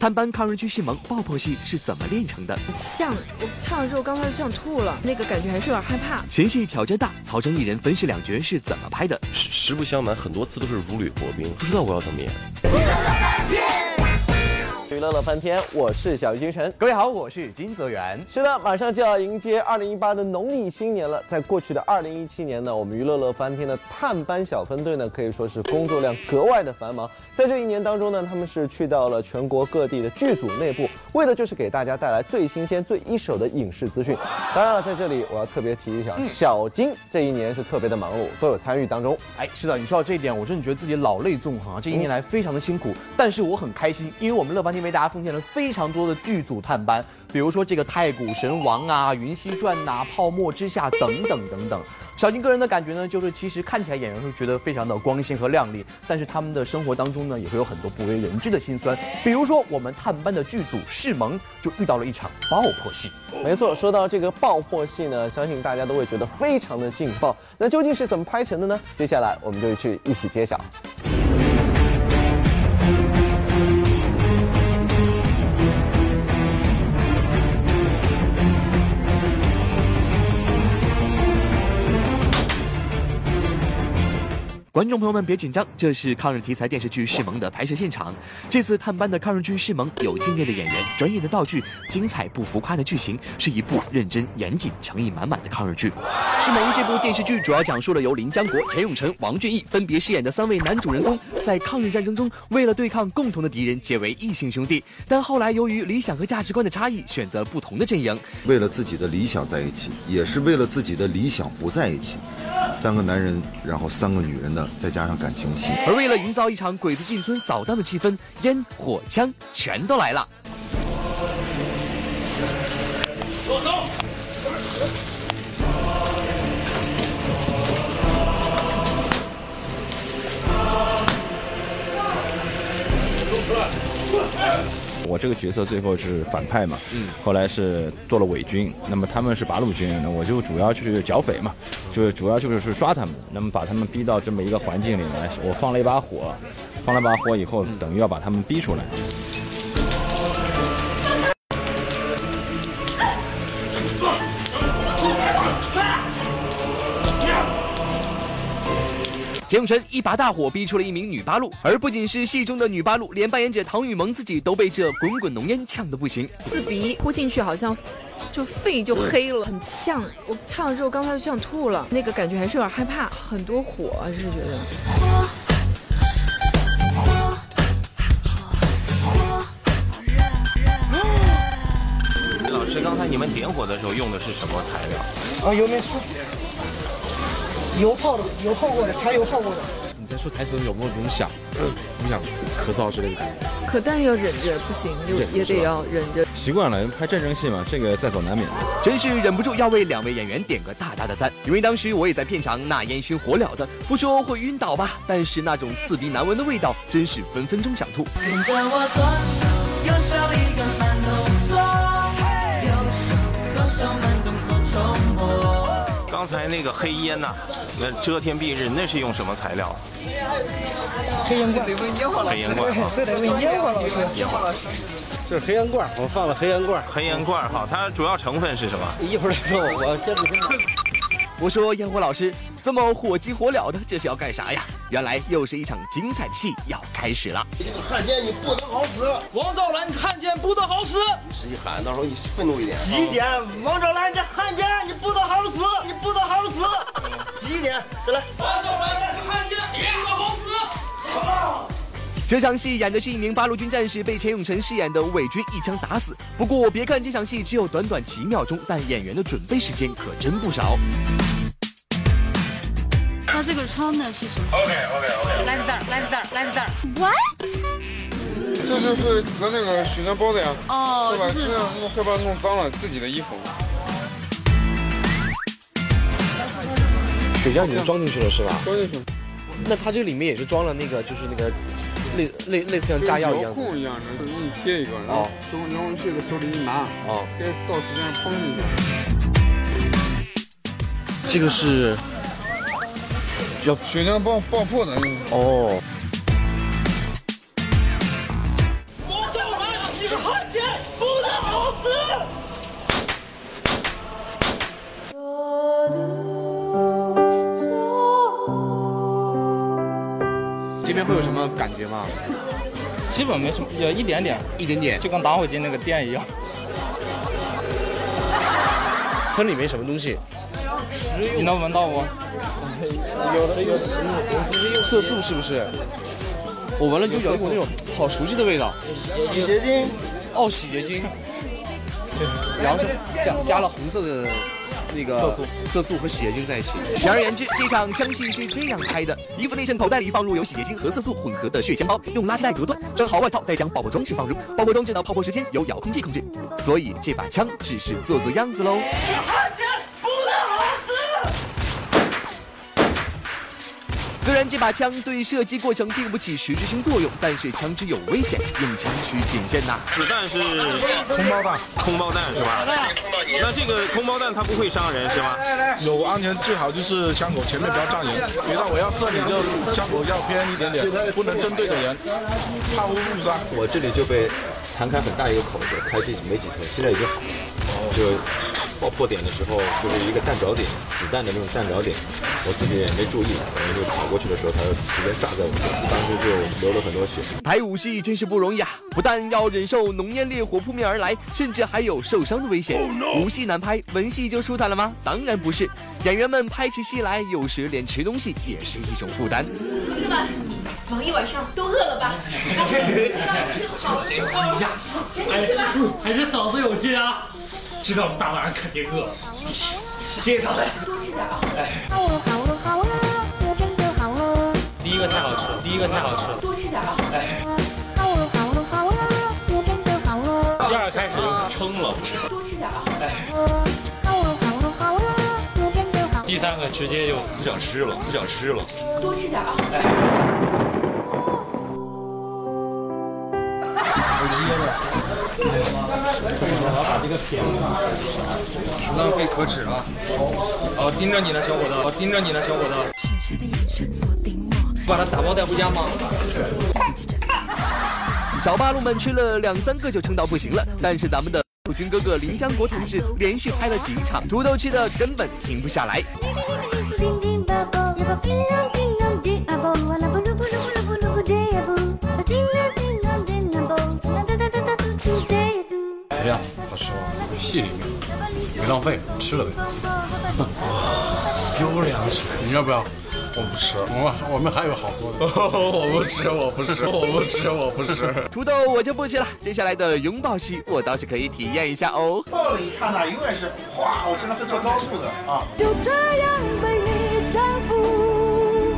探班抗日剧戏盟爆破戏是怎么练成的？呛，我呛了之后刚才就想吐了，那个感觉还是有点害怕。前戏挑战大，曹征一人分饰两角是怎么拍的？实不相瞒，很多次都是如履薄冰，不知道我要怎么演。娱乐乐翻天，我是小鱼金晨。各位好，我是金泽源。是的，马上就要迎接二零一八的农历新年了。在过去的二零一七年呢，我们娱乐乐翻天的探班小分队呢，可以说是工作量格外的繁忙。在这一年当中呢，他们是去到了全国各地的剧组内部，为的就是给大家带来最新鲜、最一手的影视资讯。当然了，在这里我要特别提一下，小金这一年是特别的忙碌，都有参与当中。哎，是的，你说到这一点，我真的觉得自己老泪纵横啊！这一年来非常的辛苦，但是我很开心，因为我们乐翻天为大家奉献了非常多的剧组探班，比如说这个太古神王啊、云溪传呐、泡沫之夏等等等等。小金个人的感觉呢，就是其实看起来演员会觉得非常的光鲜和亮丽，但是他们的生活当中呢，也会有很多不为人知的辛酸。比如说我们探班的剧组世盟就遇到了一场爆破戏。没错，说到这个爆破戏呢，相信大家都会觉得非常的劲爆。那究竟是怎么拍成的呢？接下来我们就去一起揭晓。观众朋友们别紧张，这是抗日题材电视剧《世盟》的拍摄现场。这次探班的抗日剧《世盟》有敬业的演员、专业的道具、精彩不浮夸的剧情，是一部认真、严谨、诚意满满的抗日剧。《世盟》这部电视剧主要讲述了由林江国、钱永成、王俊义分别饰演的三位男主人公，在抗日战争中为了对抗共同的敌人，结为异姓兄弟。但后来由于理想和价值观的差异，选择不同的阵营。为了自己的理想在一起，也是为了自己的理想不在一起。三个男人，然后三个女人的，再加上感情戏。而为了营造一场鬼子进村扫荡的气氛，烟火枪全都来了。我这个角色最后是反派嘛，嗯，后来是做了伪军，那么他们是八路军，那我就主要就是剿匪嘛，就是主要就是去抓他们，那么把他们逼到这么一个环境里来，我放了一把火，放了把火以后，等于要把他们逼出来。钱永成一把大火逼出了一名女八路，而不仅是戏中的女八路，连扮演者唐雨萌自己都被这滚滚浓烟呛得不行。刺鼻呼进去，好像就肺就黑了，很呛。我呛了之后，刚才就呛吐了，那个感觉还是有点害怕，很多火，就是觉得。老师，刚才你们点火的时候用的是什么材料？啊，油面醋。油泡的，油泡过的，柴油泡过的。你在说台词有没有影响？影响咳嗽之类的感觉？可但要忍着，不行，又也得要忍着。习惯了，拍战争戏嘛，这个在所难免。真是忍不住要为两位演员点个大大的赞，因为当时我也在片场，那烟熏火燎的，不说会晕倒吧，但是那种刺鼻难闻的味道，真是分分钟想吐。跟着我左手右手一个才那个黑烟呐。那遮天蔽日，那是用什么材料？黑烟罐。黑烟罐。这得问烟花老师。烟花老师。这是黑烟罐，我放了黑烟罐。黑烟罐哈，它主要成分是什么？一会儿再说，我先得先。我说烟火老师这么火急火燎的，这是要干啥呀？原来又是一场精彩的戏要开始了。汉奸，你不得好死！王兆兰，汉奸不得好死！使劲喊，到时候你愤怒一点。几点？王兆兰，这汉奸，这场戏演的是一名八路军战士被钱永成饰演的伪军一枪打死。不过别看这场戏只有短短几秒钟，但演员的准备时间可真不少。那这个窗呢是什么？OK OK OK。来这儿，来这儿，来这儿。What？这就是和那个洗衫包的呀。哦，对吧？这样会把弄脏了自己的衣服。水箱已经装进去了是吧？装进去。那它这里面也是装了那个，就是那个类类类似像炸药一样。遥控一样的，给你贴一个，然后手然后去在手里一拿，哦，该到时间崩一下。这个是。要血浆爆爆破的。哦。这边会有什么感觉吗？基本没什么，有一点点，一点点，就跟打火机那个电一样。它里面什么东西？你能闻到不？有的有食物，色素是不是？我闻了就有一股那种好熟悉的味道。洗洁精。哦，洗洁精。然后是加加了红色的。那个色素、色素和洗洁精在一起。简而言之，这场枪戏是这样拍的：衣服内衬口袋里放入有洗洁精和色素混合的血浆包，用垃圾袋隔断，穿好外套，再将爆破装置放入。爆破装置的爆破时间由遥控器控制，所以这把枪只是做做样子喽。虽然这把枪对射击过程并不起实质性作用，但是枪支有危险，用枪需谨慎呐。子弹是空包弹，空包弹是吧？那这个空包弹它不会伤人是吧？有安全最好就是枪口前面不要站人，别到我要射你就枪口要偏一点点，不能针对的人，怕误伤。我这里就被弹开很大一个口子，开几没几天，现在已经好了，就。爆破点的时候，就是一个弹着点，子弹的那种弹着点，我自己也没注意，可能就跑过去的时候，它直接炸在我身上，当时就流了很多血。拍武戏真是不容易啊，不但要忍受浓烟烈火扑面而来，甚至还有受伤的危险。武戏难拍，文戏就舒坦了吗？当然不是，演员们拍起戏来，有时连吃东西也是一种负担。同志们，忙一晚上都饿了吧？好，赶紧吃吧。还是嫂子有心啊。知道大晚上肯定饿，谢谢嫂子。多吃点啊！哎好饿好饿好饿，我真的好饿。第一个太好吃了，第一个太好吃了。多吃点啊！好饿好饿好饿，我真的好饿。第二开始就撑了。多吃点啊！哎好饿好饿好饿，我真的好。第三个直接就不想吃了，不想吃了。多吃点啊！哎我 这个撇了，浪费可耻了。我盯着你呢，小伙子，我盯着你呢，小伙子。把它打包带回家吗？小八路们吃了两三个就撑到不行了，但是咱们的陆军哥哥林江国同志连续拍了几场，土豆吃的根本停不下来。好吃吗？戏里面别浪费，吃了呗。优良食，你要不要？我不吃，我我们还有好多的。我不吃，我不吃，我不吃，我不吃。土豆我就不吃了。接下来的拥抱戏，我倒是可以体验一下哦。抱的一刹那，永远是哗，我真的会坐高速的啊。就这样被你征服。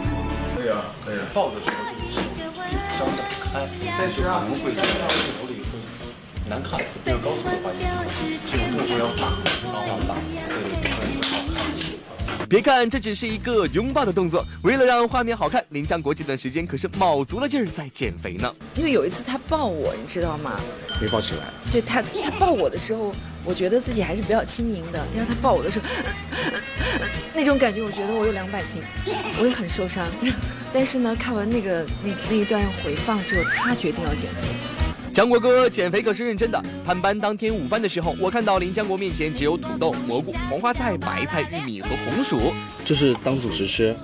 可以啊，可以。抱的时候就是张得开，但是可能会难看。这个高速的话，这种动作要大，要大，对，会好看一些。别看这只是一个拥抱的动作，为了让画面好看，林江国这段时间可是卯足了劲儿在减肥呢。因为有一次他抱我，你知道吗？没抱起来。就他他抱我的时候，我觉得自己还是比较轻盈的。然后他抱我的时候，那种感觉，我觉得我有两百斤，我也很受伤。但是呢，看完那个那那一段回放之后，他决定要减肥。江国哥减肥可是认真的。探班当天午饭的时候，我看到林江国面前只有土豆、蘑菇、黄花菜、白菜、玉米和红薯。这是当主食吃，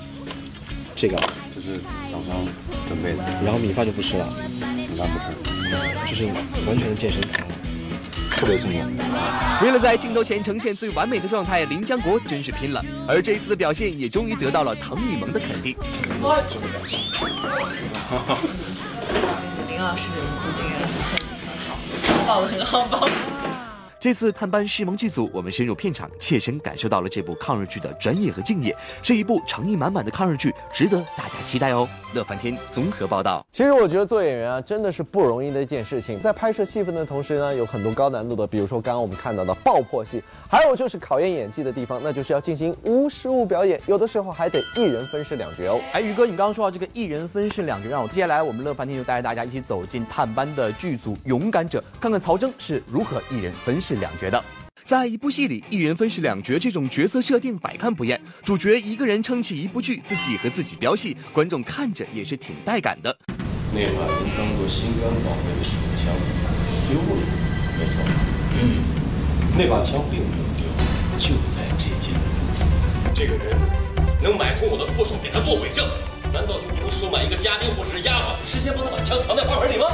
这个就是早上准备的。然后米饭就不吃了，米饭不吃，就是完全的健身餐，特别重要。为了在镜头前呈现最完美的状态，林江国真是拼了。而这一次的表现也终于得到了唐雨萌的肯定。老师，那个很好，抱的很好，抱。这次探班师盟剧组，我们深入片场，切身感受到了这部抗日剧的专业和敬业，是一部诚意满满的抗日剧，值得大家期待哦。乐翻天综合报道。其实我觉得做演员啊，真的是不容易的一件事情。在拍摄戏份的同时呢，有很多高难度的，比如说刚刚我们看到的爆破戏，还有就是考验演技的地方，那就是要进行无实物表演，有的时候还得一人分饰两角哦。哎，宇哥，你刚刚说到这个一人分饰两角，让我接下来我们乐翻天就带着大家一起走进探班的剧组勇敢者，看看曹征是如何一人分饰两角的。在一部戏里，一人分饰两角这种角色设定百看不厌，主角一个人撑起一部剧，自己和自己飙戏，观众看着也是挺带感的。那把您当做心肝宝贝的手枪丢了，没错。嗯，那把枪并没有丢，就在这间屋子。这个人能买通我的护手给他做伪证，难道就不能收买一个家丁或者是丫鬟，事先帮他把枪藏在花盆里吗？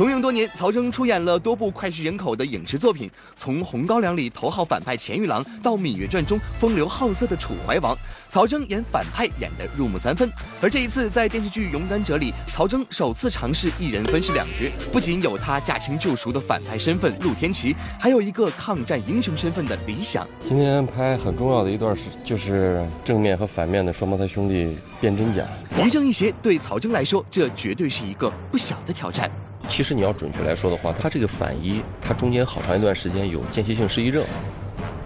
从影多年，曹征出演了多部脍炙人口的影视作品，从《红高粱》里头号反派钱玉郎，到《芈月传》中风流好色的楚怀王，曹征演反派演得入木三分。而这一次在电视剧《勇敢者》里，曹征首次尝试一人分饰两角，不仅有他驾轻就熟的反派身份陆天齐，还有一个抗战英雄身份的理想。今天拍很重要的一段是，就是正面和反面的双胞胎兄弟辨真假，一正一邪，对曹征来说，这绝对是一个不小的挑战。其实你要准确来说的话，他这个反一，他中间好长一段时间有间歇性失忆症，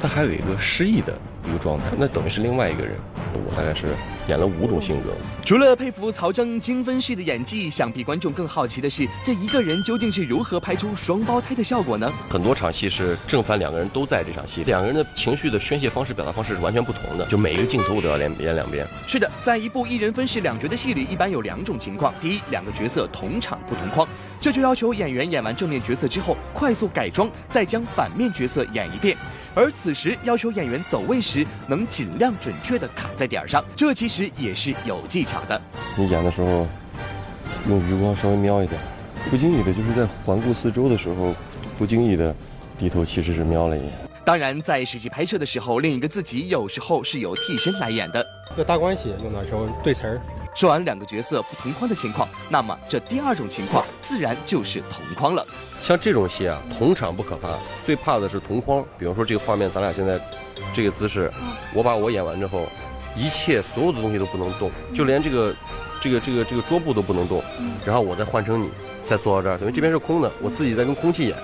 他还有一个失忆的一个状态，那等于是另外一个人。我大概是演了五种性格。除了佩服曹征精分式的演技，想必观众更好奇的是，这一个人究竟是如何拍出双胞胎的效果呢？很多场戏是正反两个人都在这场戏，两个人的情绪的宣泄方式、表达方式是完全不同的，就每一个镜头我都要连演两遍。是的，在一部一人分饰两角的戏里，一般有两种情况：第一，两个角色同场不同框，这就要求演员演完正面角色之后，快速改装，再将反面角色演一遍。而此时要求演员走位时，能尽量准确的卡在点上，这其实也是有技巧的。你演的时候，用余光稍微瞄一点，不经意的就是在环顾四周的时候，不经意的低头其实是瞄了一眼。当然，在实际拍摄的时候，另一个自己有时候是由替身来演的。这大关系，用的时候对词儿。说完两个角色不同框的情况，那么这第二种情况自然就是同框了。像这种戏啊，同场不可怕，最怕的是同框。比如说这个画面，咱俩现在这个姿势，我把我演完之后，一切所有的东西都不能动，就连这个这个这个这个桌布都不能动。然后我再换成你，再坐到这儿，等于这边是空的，我自己在跟空气演。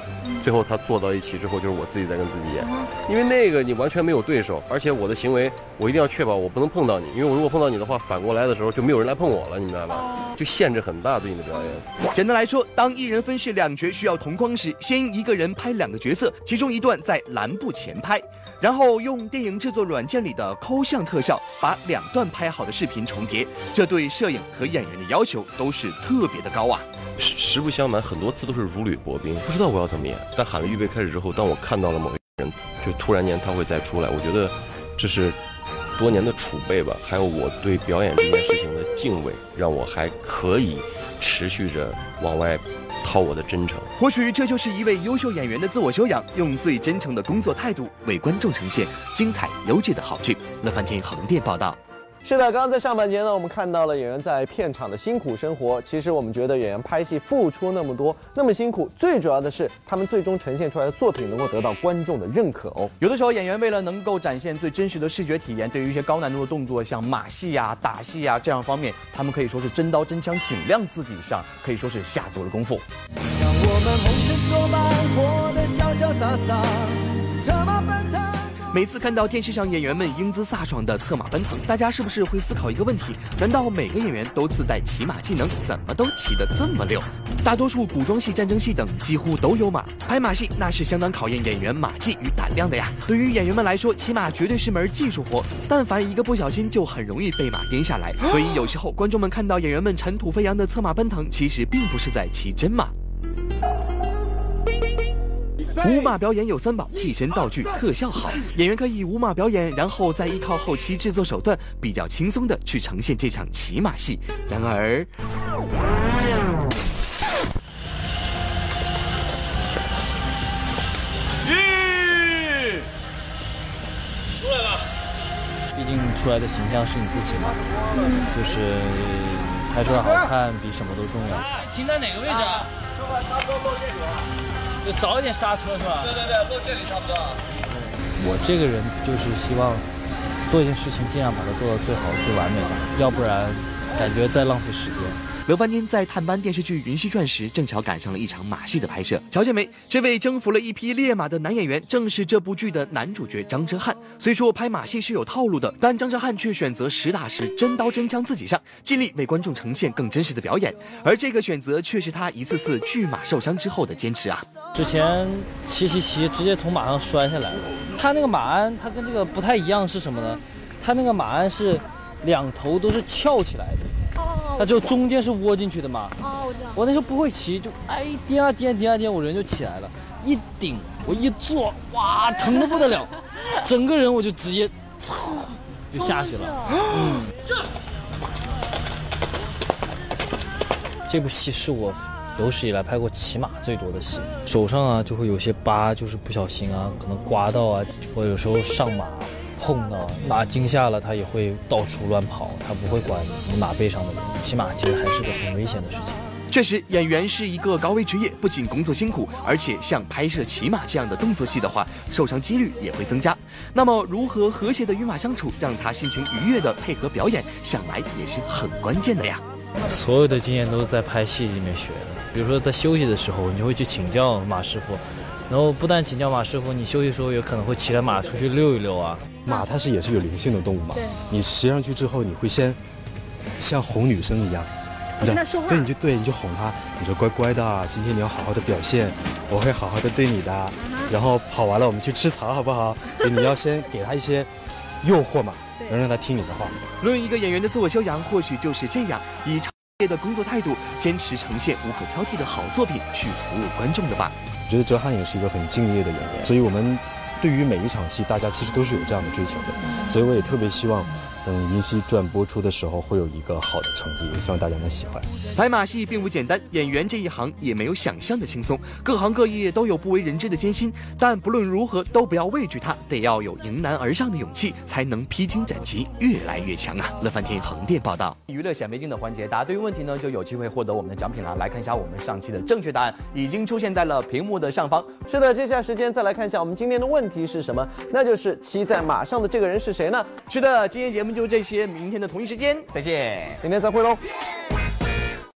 最后他坐到一起之后，就是我自己在跟自己演，因为那个你完全没有对手，而且我的行为我一定要确保我不能碰到你，因为我如果碰到你的话，反过来的时候就没有人来碰我了，你明白吧？就限制很大对你的表演。简单来说，当一人分饰两角需要同框时，先一个人拍两个角色，其中一段在蓝布前拍，然后用电影制作软件里的抠像特效把两段拍好的视频重叠，这对摄影和演员的要求都是特别的高啊。实不相瞒，很多次都是如履薄冰，不知道我要怎么演。但喊了预备开始之后，当我看到了某个人，就突然间他会再出来，我觉得这是多年的储备吧，还有我对表演这件事情的敬畏，让我还可以持续着往外靠我的真诚。或许这就是一位优秀演员的自我修养，用最真诚的工作态度为观众呈现精彩优质的好剧。乐翻天横店报道。是的，刚刚在上半节呢，我们看到了演员在片场的辛苦生活。其实我们觉得演员拍戏付出那么多，那么辛苦，最主要的是他们最终呈现出来的作品能够得到观众的认可哦。有的时候演员为了能够展现最真实的视觉体验，对于一些高难度的动作，像马戏呀、打戏呀这样方面，他们可以说是真刀真枪，尽量自己上，可以说是下足了功夫。让我们红尘作伴，活得潇潇洒洒，策马奔腾。每次看到电视上演员们英姿飒爽的策马奔腾，大家是不是会思考一个问题？难道每个演员都自带骑马技能，怎么都骑得这么溜？大多数古装戏、战争戏等几乎都有马，拍马戏那是相当考验演员马技与胆量的呀。对于演员们来说，骑马绝对是门技术活，但凡一个不小心，就很容易被马颠下来。所以有时候观众们看到演员们尘土飞扬的策马奔腾，其实并不是在骑真马。舞马表演有三宝：替身、道具、特效好。演员可以舞马表演，然后再依靠后期制作手段，比较轻松的去呈现这场骑马戏。然而，咦，出来了！毕竟出来的形象是你自己嘛，就是拍出来好看比什么都重要。停在哪个位置？啊？就早一点刹车是吧？对对对，落这里差不多。我这个人就是希望做一件事情，尽量把它做到最好、最完美吧，要不然感觉在浪费时间。刘凡天在探班电视剧《云溪传》时，正巧赶上了一场马戏的拍摄。瞧见没？这位征服了一匹烈马的男演员，正是这部剧的男主角张哲瀚。虽说拍马戏是有套路的，但张哲瀚却选择实打实、真刀真枪自己上，尽力为观众呈现更真实的表演。而这个选择，却是他一次次拒马受伤之后的坚持啊！之前骑骑骑，直接从马上摔下来。他那个马鞍，他跟这个不太一样是什么呢？他那个马鞍是两头都是翘起来的，它就中间是窝进去的嘛。哦，我知道。我那时候不会骑，就哎颠啊颠颠啊颠，我人就起来了，一顶我一坐，哇，疼的不得了，整个人我就直接，就下去了。嗯。这部戏是我有史以来拍过骑马最多的戏，手上啊就会有些疤，就是不小心啊可能刮到啊，或有时候上马碰到，马惊吓了，它也会到处乱跑，它不会管你马背上的人。骑马其实还是个很危险的事情。确实，演员是一个高危职业，不仅工作辛苦，而且像拍摄骑马这样的动作戏的话，受伤几率也会增加。那么，如何和谐的与马相处，让他心情愉悦的配合表演，想来也是很关键的呀。所有的经验都是在拍戏里面学的。比如说在休息的时候，你就会去请教马师傅，然后不但请教马师傅，你休息的时候也可能会骑着马出去溜一溜啊。马它是也是有灵性的动物嘛，你骑上去之后，你会先像哄女生一样，你知道，对，你就对，你就哄它，你说乖乖的，今天你要好好的表现，我会好好的对你的。然后跑完了，我们去吃草好不好？你要先给他一些诱惑嘛。能让他听你的话。论一个演员的自我修养，或许就是这样，以超业的工作态度，坚持呈现无可挑剔的好作品，去服务观众的吧。我觉得哲瀚也是一个很敬业的演员，所以我们对于每一场戏，大家其实都是有这样的追求的。所以我也特别希望。等《云溪传》播出的时候，会有一个好的成绩，也希望大家能喜欢。拍马戏并不简单，演员这一行也没有想象的轻松，各行各业都有不为人知的艰辛。但不论如何，都不要畏惧它，得要有迎难而上的勇气，才能披荆斩棘，越来越强啊！乐翻天横店报道。娱乐显微镜的环节，答对问题呢，就有机会获得我们的奖品了。来看一下我们上期的正确答案，已经出现在了屏幕的上方。是的，接下来时间再来看一下我们今天的问题是什么？那就是骑在马上的这个人是谁呢？是的，今天节就这些，明天的同一时间再见，明天再会喽。